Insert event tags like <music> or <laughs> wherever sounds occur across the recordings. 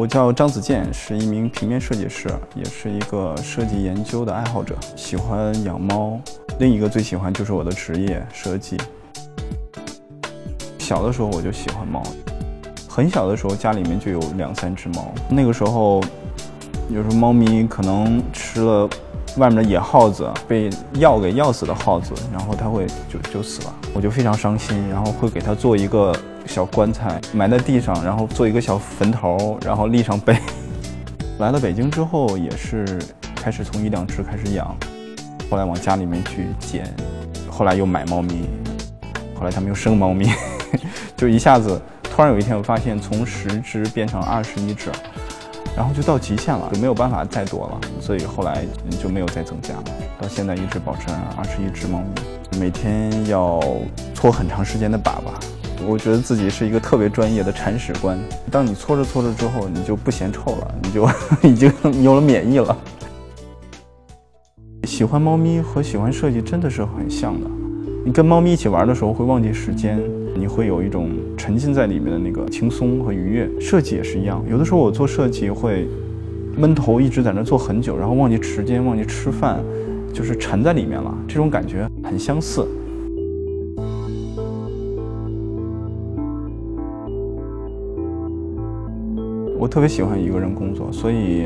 我叫张子健，是一名平面设计师，也是一个设计研究的爱好者，喜欢养猫。另一个最喜欢就是我的职业设计。小的时候我就喜欢猫，很小的时候家里面就有两三只猫。那个时候，有时候猫咪可能吃了外面的野耗子，被药给药死的耗子，然后它会就就死了，我就非常伤心，然后会给它做一个。小棺材埋在地上，然后做一个小坟头，然后立上碑。<laughs> 来了北京之后，也是开始从一两只开始养，后来往家里面去捡，后来又买猫咪，后来他们又生猫咪，<laughs> 就一下子突然有一天，我发现从十只变成二十一只，然后就到极限了，就没有办法再多了，所以后来就没有再增加，到现在一直保持二十一只猫咪，每天要搓很长时间的粑粑。我觉得自己是一个特别专业的铲屎官。当你搓着搓着之后，你就不嫌臭了，你就 <laughs> 已经有了免疫了。喜欢猫咪和喜欢设计真的是很像的。你跟猫咪一起玩的时候会忘记时间，你会有一种沉浸在里面的那个轻松和愉悦。设计也是一样，有的时候我做设计会闷头一直在那做很久，然后忘记时间，忘记吃饭，就是沉在里面了。这种感觉很相似。我特别喜欢一个人工作，所以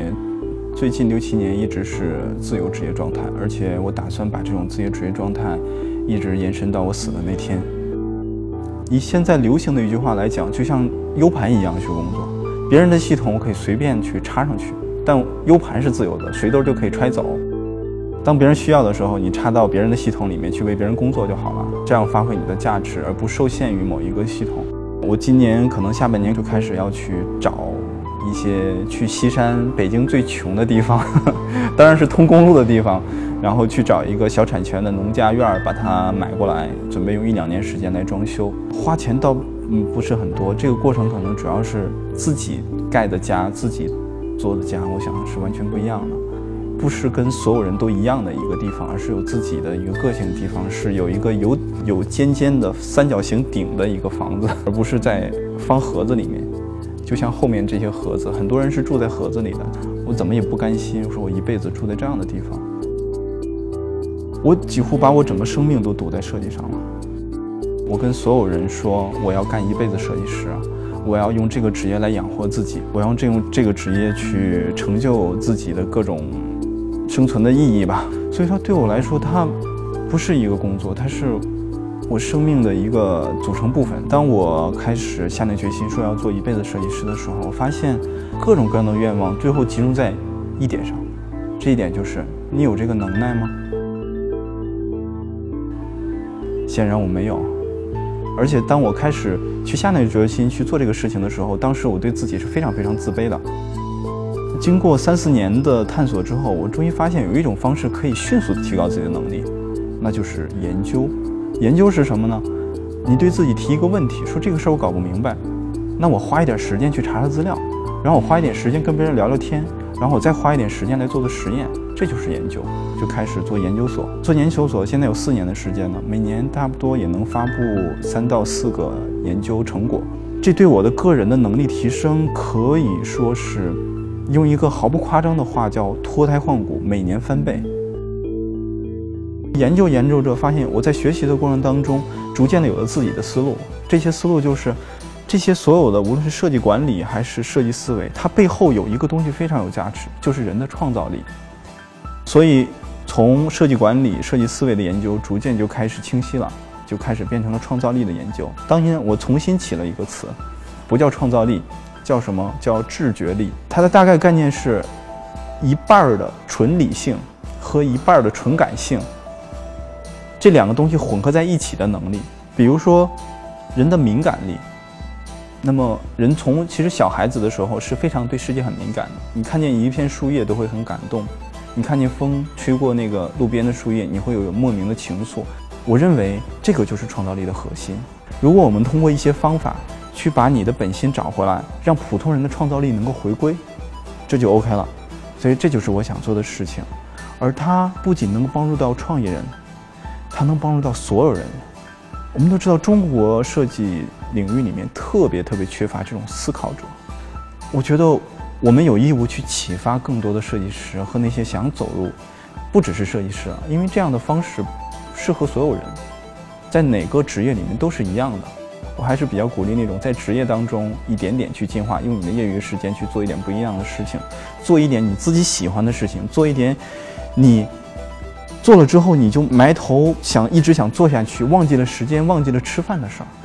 最近六七年一直是自由职业状态，而且我打算把这种自由职业状态一直延伸到我死的那天。以现在流行的一句话来讲，就像 U 盘一样去工作，别人的系统我可以随便去插上去，但 U 盘是自由的，随兜就可以揣走。当别人需要的时候，你插到别人的系统里面去为别人工作就好了，这样发挥你的价值，而不受限于某一个系统。我今年可能下半年就开始要去找。一些去西山，北京最穷的地方，<laughs> 当然是通公路的地方，然后去找一个小产权的农家院儿，把它买过来，准备用一两年时间来装修，花钱倒嗯不是很多。这个过程可能主要是自己盖的家，自己做的家，我想是完全不一样的，不是跟所有人都一样的一个地方，而是有自己的一个个性的地方，是有一个有有尖尖的三角形顶的一个房子，而不是在方盒子里面。就像后面这些盒子，很多人是住在盒子里的。我怎么也不甘心，说我一辈子住在这样的地方。我几乎把我整个生命都赌在设计上了。我跟所有人说，我要干一辈子设计师，我要用这个职业来养活自己，我要这用这个职业去成就自己的各种生存的意义吧。所以说，对我来说，它不是一个工作，它是。我生命的一个组成部分。当我开始下定决心说要做一辈子设计师的时候，我发现各种各样的愿望最后集中在一点上，这一点就是你有这个能耐吗？显然我没有。而且当我开始去下定决心去做这个事情的时候，当时我对自己是非常非常自卑的。经过三四年的探索之后，我终于发现有一种方式可以迅速提高自己的能力，那就是研究。研究是什么呢？你对自己提一个问题，说这个事儿我搞不明白，那我花一点时间去查查资料，然后我花一点时间跟别人聊聊天，然后我再花一点时间来做个实验，这就是研究。就开始做研究所，做研究所现在有四年的时间了，每年差不多也能发布三到四个研究成果。这对我的个人的能力提升可以说是用一个毫不夸张的话叫脱胎换骨，每年翻倍。研究研究着，发现我在学习的过程当中，逐渐的有了自己的思路。这些思路就是，这些所有的，无论是设计管理还是设计思维，它背后有一个东西非常有价值，就是人的创造力。所以，从设计管理、设计思维的研究，逐渐就开始清晰了，就开始变成了创造力的研究。当年我重新起了一个词，不叫创造力，叫什么？叫智觉力。它的大概概念是，一半儿的纯理性和一半儿的纯感性。这两个东西混合在一起的能力，比如说人的敏感力。那么人从其实小孩子的时候是非常对世界很敏感的。你看见一片树叶都会很感动，你看见风吹过那个路边的树叶，你会有莫名的情愫。我认为这个就是创造力的核心。如果我们通过一些方法去把你的本心找回来，让普通人的创造力能够回归，这就 OK 了。所以这就是我想做的事情，而它不仅能够帮助到创业人。它能帮助到所有人。我们都知道，中国设计领域里面特别特别缺乏这种思考者。我觉得我们有义务去启发更多的设计师和那些想走入，不只是设计师啊，因为这样的方式适合所有人，在哪个职业里面都是一样的。我还是比较鼓励那种在职业当中一点点去进化，用你的业余时间去做一点不一样的事情，做一点你自己喜欢的事情，做一点你做了之后你就埋头想一直想做下去，忘记了时间，忘记了吃饭的事儿。